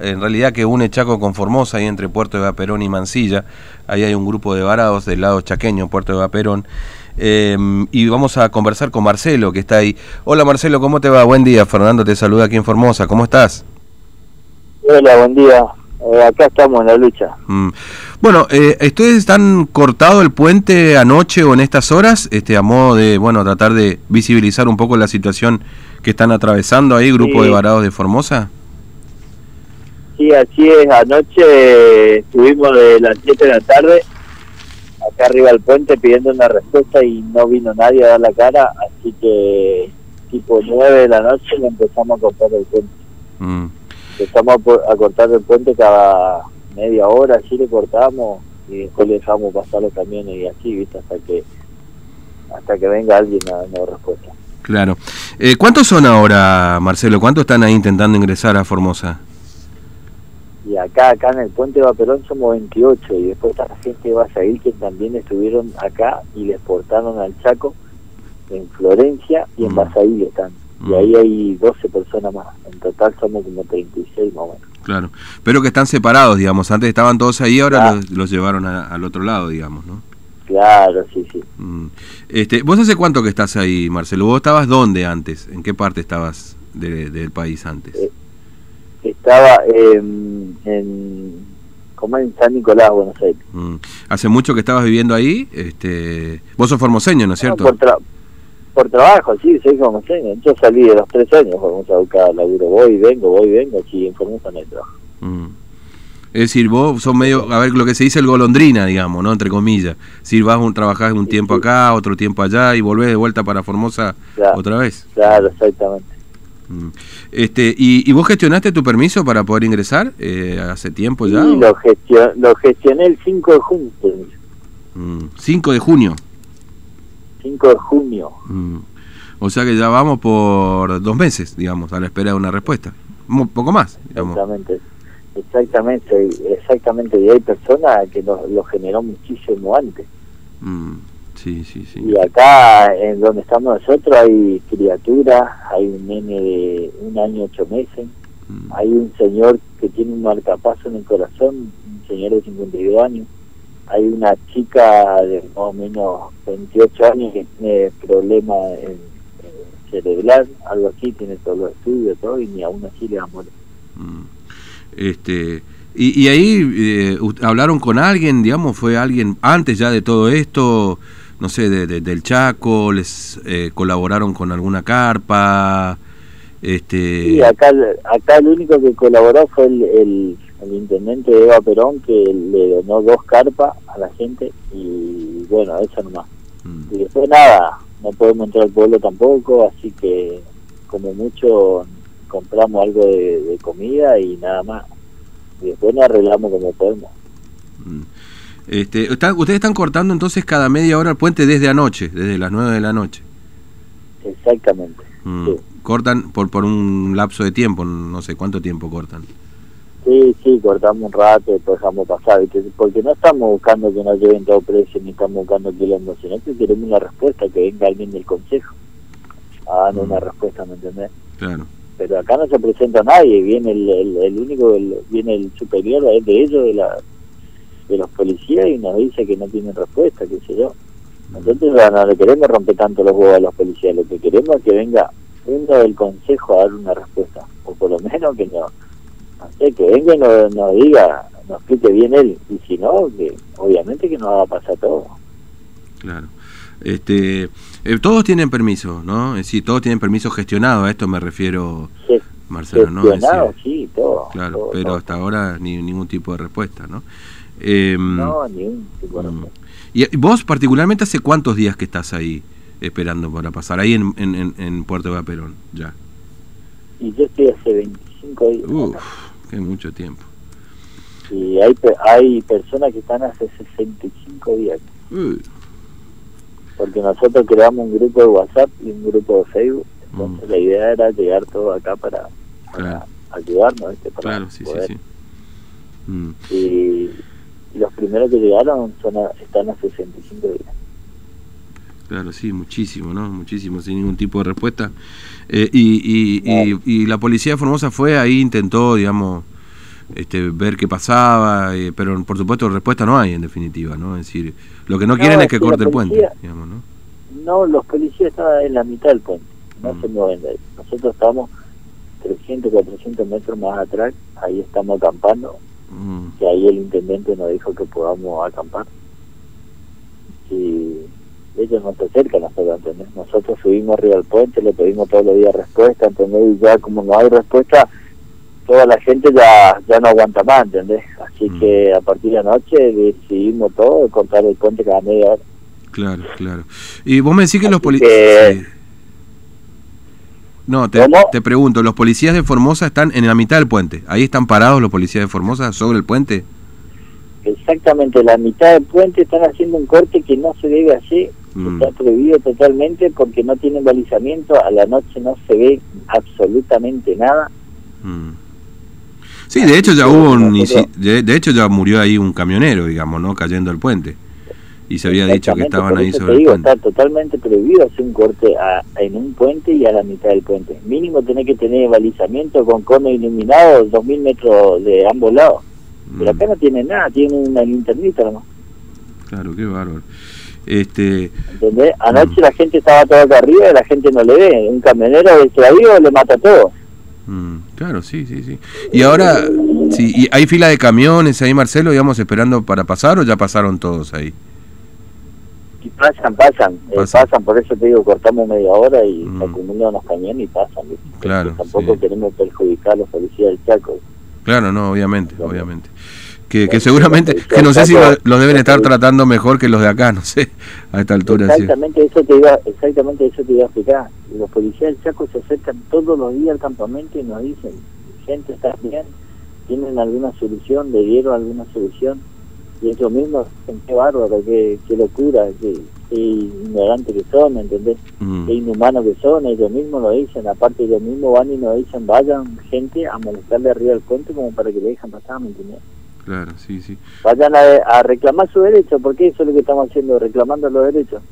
en realidad que une Chaco con Formosa, ahí entre Puerto de Vaperón y Mansilla. Ahí hay un grupo de varados del lado chaqueño, Puerto de Vaperón. Em, y vamos a conversar con Marcelo, que está ahí. Hola Marcelo, ¿cómo te va? Buen día. Fernando te saluda aquí en Formosa. ¿Cómo estás? Hola, buen día. Eh, acá estamos en la lucha. Mm. Bueno, eh, ¿ustedes están cortado el puente anoche o en estas horas? Este, a modo de, bueno, tratar de visibilizar un poco la situación que están atravesando ahí, grupo Sí. de varados de Formosa. Sí, así es. Anoche estuvimos de las 7 de la tarde acá arriba del puente pidiendo una respuesta y no vino nadie a dar la cara, así que tipo 9 de la noche le empezamos a cortar el puente. Mm. Empezamos a, cortar el puente cada media hora, así le cortamos y después le dejamos pasar los camiones y así, ¿viste? Hasta que hasta que venga alguien a dar respuesta. Claro. Eh, ¿Cuántos son ahora, Marcelo? ¿Cuántos están ahí intentando ingresar a Formosa? Y acá, acá en el puente de Vaperón somos 28 y después está la gente de Basail que también estuvieron acá y les portaron al Chaco en Florencia y en Mm. Basail están. Mm. Y ahí hay 12 personas más. En total somos como 36 más o menos. Claro. Pero que están separados, digamos. Antes estaban todos ahí, ahora Ah. los, los llevaron a- al otro lado, digamos, ¿no? Claro, sí, sí. Mm. Este, ¿Vos hace cuánto que estás ahí, Marcelo? ¿Vos estabas dónde antes? ¿En qué parte estabas de- del país antes? Eh, Estaba en, en, como en San Nicolás, Buenos Aires. Mm. ¿Hace mucho que estabas viviendo ahí? Este, vos sos formoseño, ¿no es cierto? No, por, tra- por trabajo, sí, soy como Yo salí de los tres años, fuimos a buscar laburo. Voy vengo, voy vengo, aquí en Formosa no hay trabajo. Mm. Es decir, vos sos medio, a ver, lo que se dice el golondrina, digamos, ¿no? Entre comillas. Si vas, un, trabajás un tiempo acá, otro tiempo allá y volvés de vuelta para Formosa Claro. otra vez. Claro, exactamente. Mm. Este, ¿y, y vos gestionaste tu permiso para poder ingresar eh, hace tiempo ya? O? lo, gestio- lo gestioné el 5 de junio. Mm. 5 de junio. 5 de junio. Mm. O sea que ya vamos por dos meses, digamos, a la espera de una respuesta. Un poco más, digamos. Exactamente. Exactamente, exactamente. Y hay personas que lo, lo generó muchísimo antes. Mm. Sí, sí, sí. Y acá, en donde estamos nosotros, hay criaturas, hay un nene de un año, ocho meses, Mm. hay un señor que tiene un marcapaso en el corazón, un señor de 52 años, hay una chica de más o menos 28 años que tiene problemas en, en cerebral, algo así, tiene todos los estudios, todo, y ni aún así le va a morir. Mm. Este, y, y ahí eh, hablaron con alguien, digamos, fue alguien antes ya de todo esto, no sé, de, de- del Chaco, les eh, colaboraron con alguna carpa, este, Sí, acá, acá el único que colaboró fue el, el, el intendente de Eva Perón, que le donó dos carpas a la gente, y bueno, eso nomás. mm, Y después nada, no podemos entrar al pueblo tampoco, así que como mucho compramos algo de, de comida y nada más. Y después nos arreglamos como podemos. mm. Este, ustedes están cortando entonces cada media hora el puente desde anoche, desde las 9 de la noche. Exactamente. Mm. Sí. Cortan por, por un lapso de tiempo, no sé cuánto tiempo cortan. Sí, sí, cortamos un rato, después dejamos pasar, porque no estamos buscando que nos lleven todo precio, ni estamos buscando quilombo, sino que queremos una respuesta, que venga alguien del consejo a darnos Mm. una respuesta, ¿me entendés? Claro. Pero acá no se presenta nadie, viene el, el, el único, el- viene el superior de ellos, de, la, de los policías, y nos dice que no tienen respuesta, qué sé yo. Nosotros no le queremos romper tanto los huevos a los policías, lo que queremos es que venga uno del consejo a dar una respuesta, o por lo menos que no, no sé, que venga y nos, nos diga, nos explique bien él, y si no, que obviamente que nos va a pasar todo. Claro. Este, eh, todos tienen permiso, ¿no? Es decir, todos tienen permiso gestionado, a esto me refiero, Ges- Marcelo, ¿no? Decir, sí, todo. claro, todo, pero todo. hasta ahora ni ningún tipo de respuesta, ¿no? Eh, No, ni un tipo de mm. respuesta. ¿Y vos particularmente hace cuántos días que estás ahí esperando para pasar? Ahí en, en, en, Puerto Vaperón, ya. Y yo estoy hace 25 días. Uf, qué mucho tiempo. Y hay, hay personas que están hace 65 días. Uy, Porque nosotros creamos un grupo de WhatsApp y un grupo de Facebook. Entonces Mm. la idea era llegar todo acá para, para Claro. ayudarnos. ¿viste? Para claro, sí, sí, poder. sí. Mm, Y, los primeros que llegaron son a- están a 65 días. Claro, sí, muchísimo, ¿no? Muchísimo, sin ningún tipo de respuesta. Eh, y, y, y, y la policía de Formosa fue ahí, intentó, digamos, este, ver qué pasaba, eh, pero por supuesto respuesta no hay en definitiva, ¿no? Es decir, lo que no, quieren es que, corte el puente, digamos, ¿no? No, los policías estaban en la mitad del puente, no Mm. se mueven de ahí. Nosotros estamos 300, 400 metros más atrás, ahí estamos acampando, Mm, que ahí el intendente nos dijo que podamos acampar. Y ellos no se acercan a nosotros, ¿entendés? Nosotros subimos arriba del puente, le pedimos todos los días respuesta, ¿entendés? Y ya como no hay respuesta, toda la gente ya ya no aguanta más, ¿entendés? Así Mm. que a partir de anoche decidimos todo, cortar el puente cada media hora. claro, claro. Y vos me decís que los policías... que- No, te, pregunto, ¿los policías de Formosa están en la mitad del puente? ¿Ahí están parados los policías de Formosa sobre el puente? Exactamente, la mitad del puente están haciendo un corte que no se debe hacer, Mm, está prohibido totalmente porque no tienen balizamiento, a la noche no se ve absolutamente nada. mm. Sí, de hecho ya hubo un... De, hecho ya murió ahí un camionero, digamos, ¿no? Cayendo el puente. Y se había dicho que estaban ahí sobre te el digo, puente. Está totalmente prohibido hacer un corte a- en un puente y a la mitad del puente. Mínimo tenés que tener balizamiento con cono iluminado, 2.000 metros de ambos lados. Pero Mm. acá no tiene nada, tiene una linternita nomás. Claro, qué bárbaro. Este, ¿Entendés? Anoche Mm. la gente estaba toda acá arriba y la gente no le ve. Un camionero distraído le mata todo. mm, claro, sí, sí, sí. Y ahora, sí, ¿y ¿hay fila de camiones ahí, Marcelo, digamos, esperando para pasar o ya pasaron todos ahí? Y pasan, pasan, eh, Pasan. pasan. por eso te digo, cortamos media hora y Mm. acumulan los camiones y pasan. ¿viste? Claro, Porque Tampoco sí. queremos perjudicar a los policías del Chaco. Claro, no, obviamente, obviamente. Que, que seguramente, que no sé si lo, deben estar tratando mejor que los de acá, no sé, a esta altura. sí. Exactamente eso te iba, exactamente eso te iba a explicar. Los policías del Chaco se acercan todos los días al campamento y nos dicen, gente está bien, tienen alguna solución, le dieron alguna solución. Y ellos mismos, dicen, qué bárbaro, qué, qué locura, qué, qué ignorantes que son, ¿entendés? Mm, Qué inhumanos que son, ellos mismos lo dicen, aparte ellos mismos van y nos dicen, vayan gente a molestarle arriba del puente como para que le dejen pasar, ¿me entendés? claro, sí, sí. Vayan a, a reclamar su derecho, porque eso es lo que estamos haciendo, reclamando los derechos.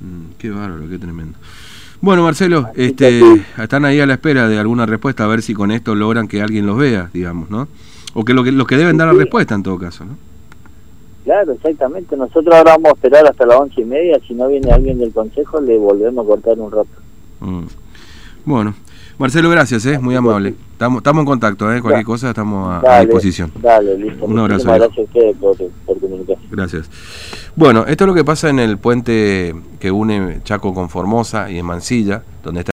Mm, qué bárbaro, qué tremendo. Bueno, Marcelo, Así este, están ahí a la espera de alguna respuesta, a ver si con esto logran que alguien los vea, digamos, ¿no? O que, lo que los que deben dar la Sí. respuesta en todo caso, ¿no? Claro, exactamente. Nosotros ahora vamos a esperar hasta las once y media. Si no viene alguien del consejo, le volvemos a cortar un rato. Mm. Bueno, Marcelo, gracias, ¿eh? muy amable. Estamos, estamos en contacto, ¿eh? cualquier cosa estamos a, disposición. Dale, listo. Un abrazo, gracias a ustedes por, por. Gracias. Bueno, esto es lo que pasa en el puente que une Chaco con Formosa y en Mansilla, donde está